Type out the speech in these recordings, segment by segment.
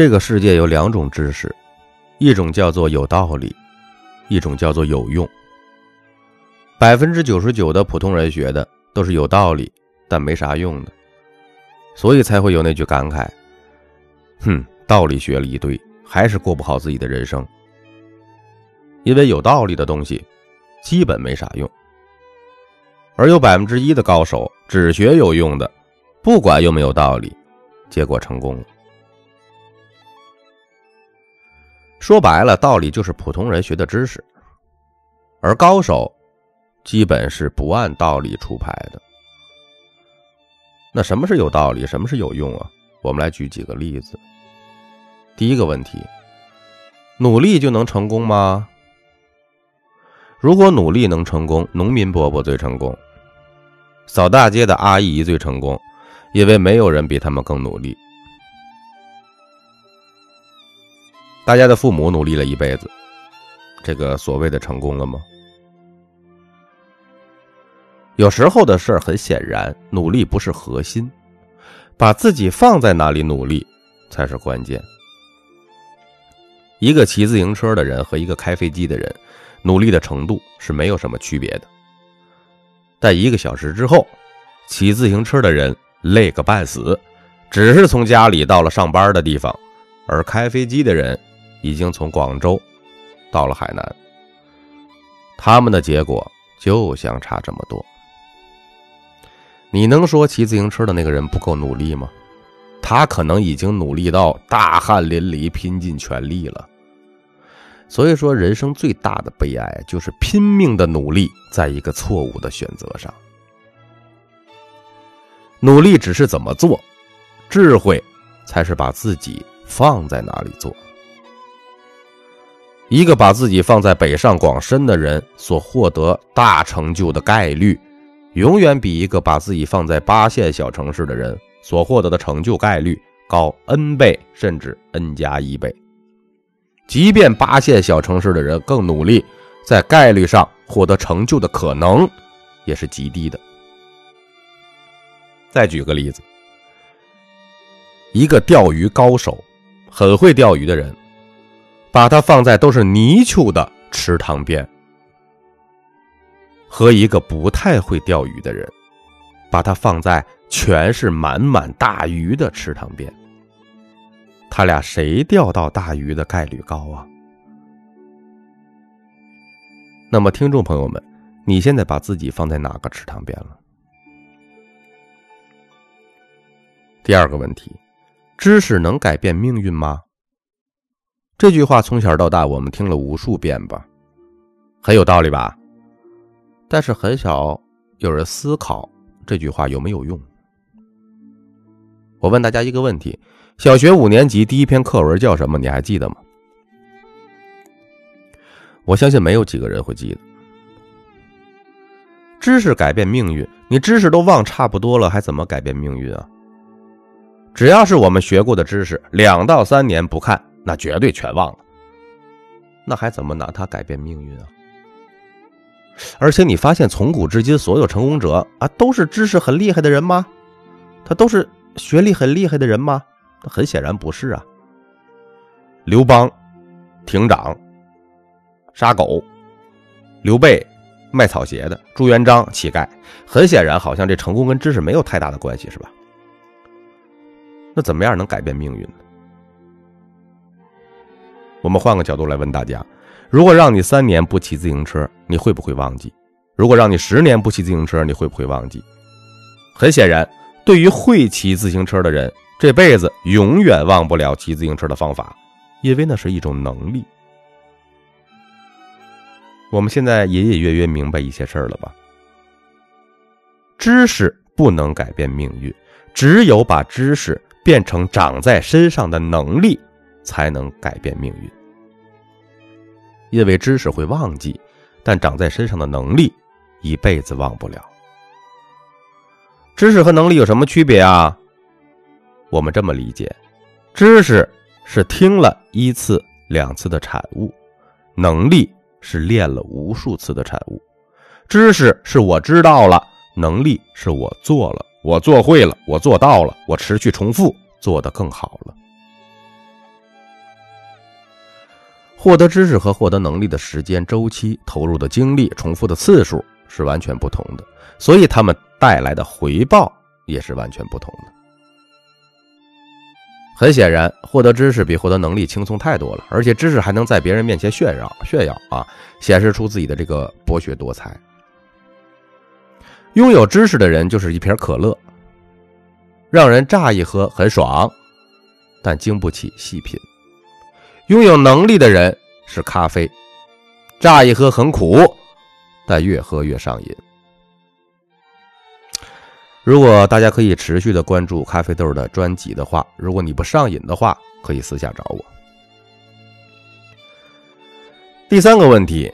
这个世界有两种知识，一种叫做有道理，一种叫做有用。百分之九十九的普通人学的都是有道理但没啥用的，所以才会有那句感慨：“哼，道理学了一堆，还是过不好自己的人生。”因为有道理的东西基本没啥用，而有百分之一的高手只学有用的，不管有没有道理，结果成功了。说白了，道理就是普通人学的知识，而高手基本是不按道理出牌的。那什么是有道理，什么是有用啊？我们来举几个例子。第一个问题：努力就能成功吗？如果努力能成功，农民伯伯最成功，扫大街的阿姨最成功，因为没有人比他们更努力。大家的父母努力了一辈子，这个所谓的成功了吗？有时候的事儿很显然，努力不是核心，把自己放在哪里努力才是关键。一个骑自行车的人和一个开飞机的人，努力的程度是没有什么区别的。但一个小时之后，骑自行车的人累个半死，只是从家里到了上班的地方，而开飞机的人。已经从广州到了海南，他们的结果就相差这么多。你能说骑自行车的那个人不够努力吗？他可能已经努力到大汗淋漓、拼尽全力了。所以说，人生最大的悲哀就是拼命的努力，在一个错误的选择上。努力只是怎么做，智慧才是把自己放在哪里做。一个把自己放在北上广深的人所获得大成就的概率，永远比一个把自己放在八线小城市的人所获得的成就概率高 n 倍，甚至 n 加一倍。即便八线小城市的人更努力，在概率上获得成就的可能也是极低的。再举个例子，一个钓鱼高手，很会钓鱼的人。把它放在都是泥鳅的池塘边，和一个不太会钓鱼的人，把它放在全是满满大鱼的池塘边，他俩谁钓到大鱼的概率高啊？那么，听众朋友们，你现在把自己放在哪个池塘边了？第二个问题，知识能改变命运吗？这句话从小到大我们听了无数遍吧，很有道理吧？但是很少有人思考这句话有没有用。我问大家一个问题：小学五年级第一篇课文叫什么？你还记得吗？我相信没有几个人会记得。知识改变命运，你知识都忘差不多了，还怎么改变命运啊？只要是我们学过的知识，两到三年不看。那绝对全忘了，那还怎么拿它改变命运啊？而且你发现从古至今所有成功者啊，都是知识很厉害的人吗？他都是学历很厉害的人吗？很显然不是啊。刘邦亭长杀狗，刘备卖草鞋的，朱元璋乞丐，很显然好像这成功跟知识没有太大的关系，是吧？那怎么样能改变命运呢？我们换个角度来问大家：如果让你三年不骑自行车，你会不会忘记？如果让你十年不骑自行车，你会不会忘记？很显然，对于会骑自行车的人，这辈子永远忘不了骑自行车的方法，因为那是一种能力。我们现在隐隐约约明白一些事儿了吧？知识不能改变命运，只有把知识变成长在身上的能力。才能改变命运，因为知识会忘记，但长在身上的能力一辈子忘不了。知识和能力有什么区别啊？我们这么理解：知识是听了一次、两次的产物，能力是练了无数次的产物。知识是我知道了，能力是我做了，我做会了，我做到了，我持续重复做得更好了。获得知识和获得能力的时间周期、投入的精力、重复的次数是完全不同的，所以他们带来的回报也是完全不同的。很显然，获得知识比获得能力轻松太多了，而且知识还能在别人面前炫耀炫耀啊，显示出自己的这个博学多才。拥有知识的人就是一瓶可乐，让人乍一喝很爽，但经不起细品；拥有能力的人是咖啡，乍一喝很苦，但越喝越上瘾。如果大家可以持续的关注咖啡豆的专辑的话，如果你不上瘾的话，可以私下找我。第三个问题，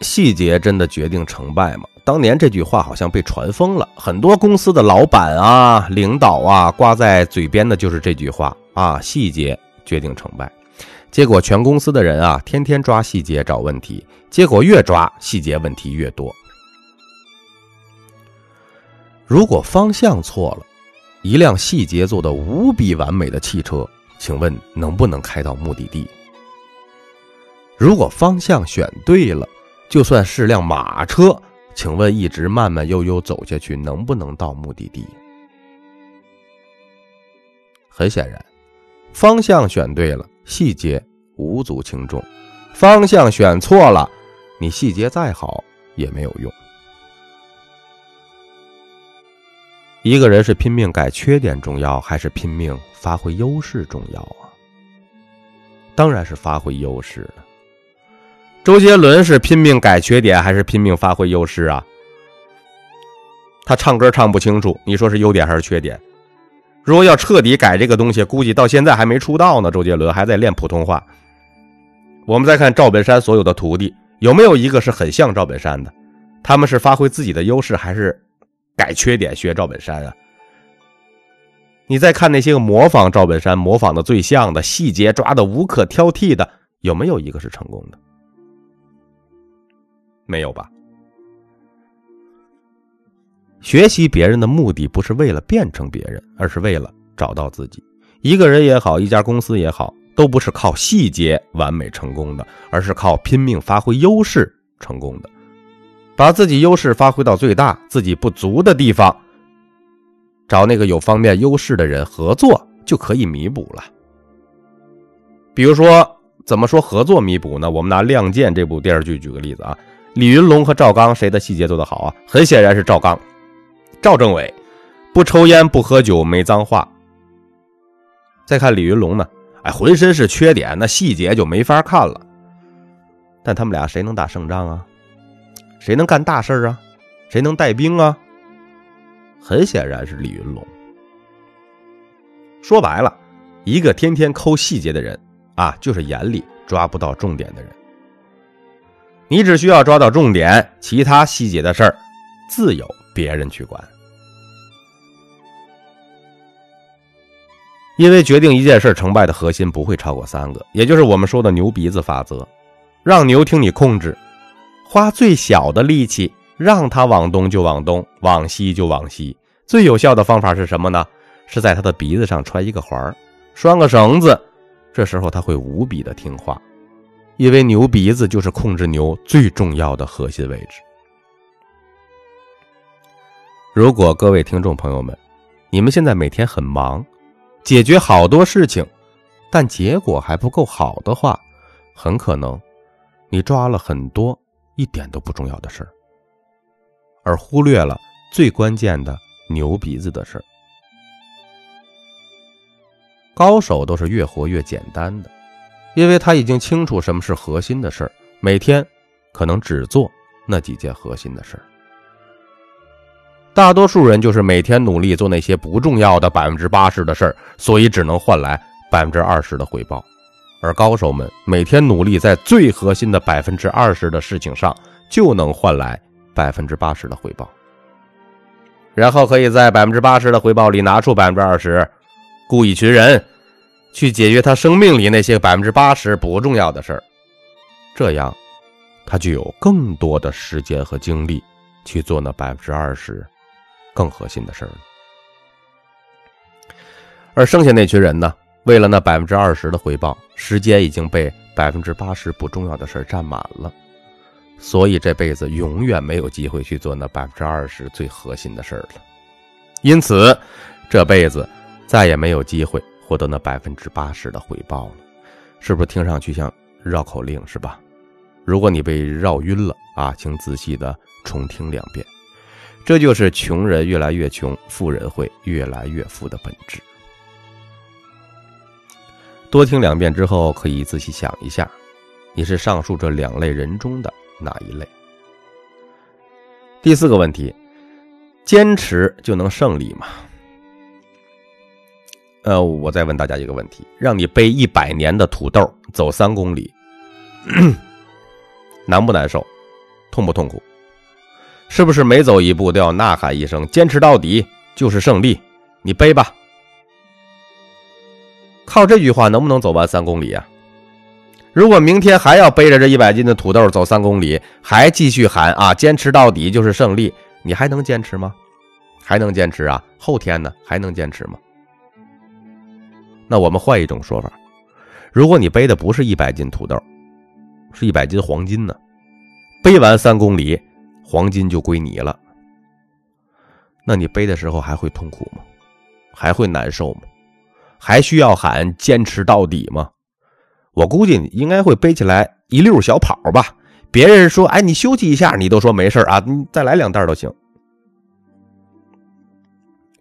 细节真的决定成败吗？当年这句话好像被传疯了，很多公司的老板啊、领导啊挂在嘴边的就是这句话啊，细节决定成败。结果全公司的人啊，天天抓细节找问题，结果越抓细节问题越多。如果方向错了，一辆细节做的无比完美的汽车，请问能不能开到目的地？如果方向选对了，就算是辆马车，请问一直慢慢悠悠走下去，能不能到目的地？很显然，方向选对了，细节无足轻重；方向选错了，你细节再好也没有用。一个人是拼命改缺点重要，还是拼命发挥优势重要啊？当然是发挥优势了。周杰伦是拼命改缺点，还是拼命发挥优势啊？他唱歌唱不清楚，你说是优点还是缺点？如果要彻底改这个东西，估计到现在还没出道呢。周杰伦还在练普通话。我们再看赵本山所有的徒弟，有没有一个是很像赵本山的？他们是发挥自己的优势，还是？改缺点学赵本山啊！你再看那些个模仿赵本山、模仿的最像的细节抓的无可挑剔的，有没有一个是成功的？没有吧？学习别人的目的不是为了变成别人，而是为了找到自己。一个人也好，一家公司也好，都不是靠细节完美成功的，而是靠拼命发挥优势成功的。把自己优势发挥到最大，自己不足的地方，找那个有方面优势的人合作，就可以弥补了。比如说，怎么说合作弥补呢？我们拿《亮剑》这部电视剧举个例子啊，李云龙和赵刚谁的细节做得好啊？很显然是赵刚，赵政委，不抽烟不喝酒没脏话。再看李云龙呢，哎，浑身是缺点，那细节就没法看了。但他们俩谁能打胜仗啊？谁能干大事啊？谁能带兵啊？很显然是李云龙。说白了，一个天天抠细节的人啊，就是眼里抓不到重点的人。你只需要抓到重点，其他细节的事儿，自有别人去管。因为决定一件事成败的核心不会超过三个，也就是我们说的牛鼻子法则，让牛听你控制。花最小的力气，让它往东就往东，往西就往西。最有效的方法是什么呢？是在它的鼻子上穿一个环拴个绳子。这时候它会无比的听话，因为牛鼻子就是控制牛最重要的核心位置。如果各位听众朋友们，你们现在每天很忙，解决好多事情，但结果还不够好的话，很可能你抓了很多。一点都不重要的事儿，而忽略了最关键的牛鼻子的事儿。高手都是越活越简单的，因为他已经清楚什么是核心的事儿，每天可能只做那几件核心的事儿。大多数人就是每天努力做那些不重要的百分之八十的事儿，所以只能换来百分之二十的回报。而高手们每天努力在最核心的百分之二十的事情上，就能换来百分之八十的回报，然后可以在百分之八十的回报里拿出百分之二十，雇一群人去解决他生命里那些百分之八十不重要的事儿，这样他就有更多的时间和精力去做那百分之二十更核心的事儿而剩下那群人呢？为了那百分之二十的回报，时间已经被百分之八十不重要的事儿占满了，所以这辈子永远没有机会去做那百分之二十最核心的事儿了。因此，这辈子再也没有机会获得那百分之八十的回报了。是不是听上去像绕口令是吧？如果你被绕晕了啊，请仔细的重听两遍。这就是穷人越来越穷，富人会越来越富的本质。多听两遍之后，可以仔细想一下，你是上述这两类人中的哪一类？第四个问题：坚持就能胜利吗？呃，我再问大家一个问题：让你背一百年的土豆走三公里，难不难受？痛不痛苦？是不是每走一步都要呐喊一声“坚持到底就是胜利”？你背吧。靠这句话能不能走完三公里啊？如果明天还要背着这一百斤的土豆走三公里，还继续喊啊“坚持到底就是胜利”，你还能坚持吗？还能坚持啊？后天呢？还能坚持吗？那我们换一种说法：如果你背的不是一百斤土豆，是一百斤黄金呢？背完三公里。黄金就归你了，那你背的时候还会痛苦吗？还会难受吗？还需要喊坚持到底吗？我估计你应该会背起来一溜小跑吧。别人说：“哎，你休息一下。”你都说没事啊，你再来两袋都行。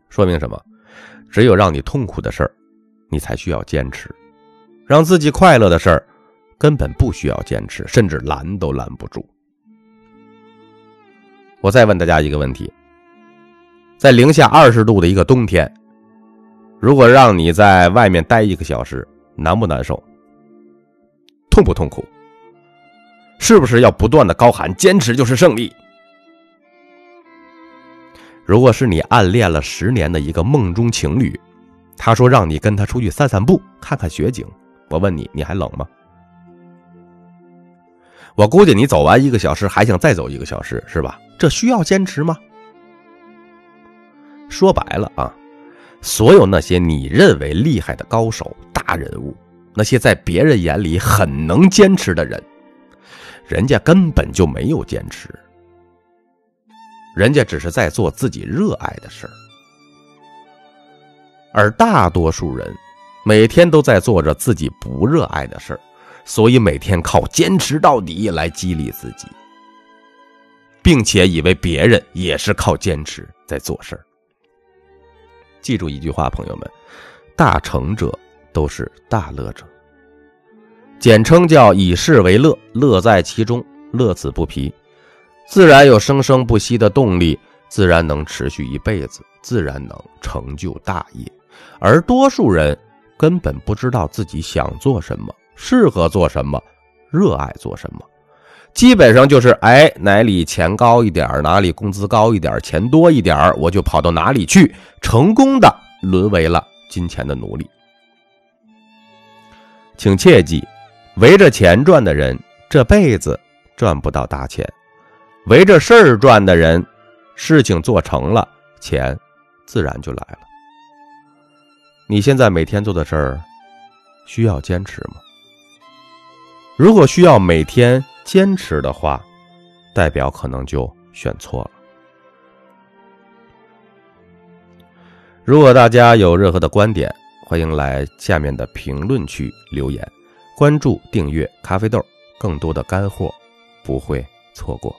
说明什么？只有让你痛苦的事儿，你才需要坚持；让自己快乐的事儿，根本不需要坚持，甚至拦都拦不住。我再问大家一个问题：在零下二十度的一个冬天，如果让你在外面待一个小时，难不难受？痛不痛苦？是不是要不断的高喊“坚持就是胜利”？如果是你暗恋了十年的一个梦中情侣，他说让你跟他出去散散步，看看雪景，我问你，你还冷吗？我估计你走完一个小时，还想再走一个小时，是吧？这需要坚持吗？说白了啊，所有那些你认为厉害的高手、大人物，那些在别人眼里很能坚持的人，人家根本就没有坚持，人家只是在做自己热爱的事儿，而大多数人每天都在做着自己不热爱的事儿。所以每天靠坚持到底来激励自己，并且以为别人也是靠坚持在做事儿。记住一句话，朋友们，大成者都是大乐者，简称叫以事为乐，乐在其中，乐此不疲，自然有生生不息的动力，自然能持续一辈子，自然能成就大业。而多数人根本不知道自己想做什么。适合做什么，热爱做什么，基本上就是哎哪里钱高一点哪里工资高一点钱多一点我就跑到哪里去，成功的沦为了金钱的奴隶。请切记，围着钱转的人这辈子赚不到大钱，围着事儿转的人，事情做成了，钱自然就来了。你现在每天做的事儿，需要坚持吗？如果需要每天坚持的话，代表可能就选错了。如果大家有任何的观点，欢迎来下面的评论区留言，关注订阅咖啡豆，更多的干货不会错过。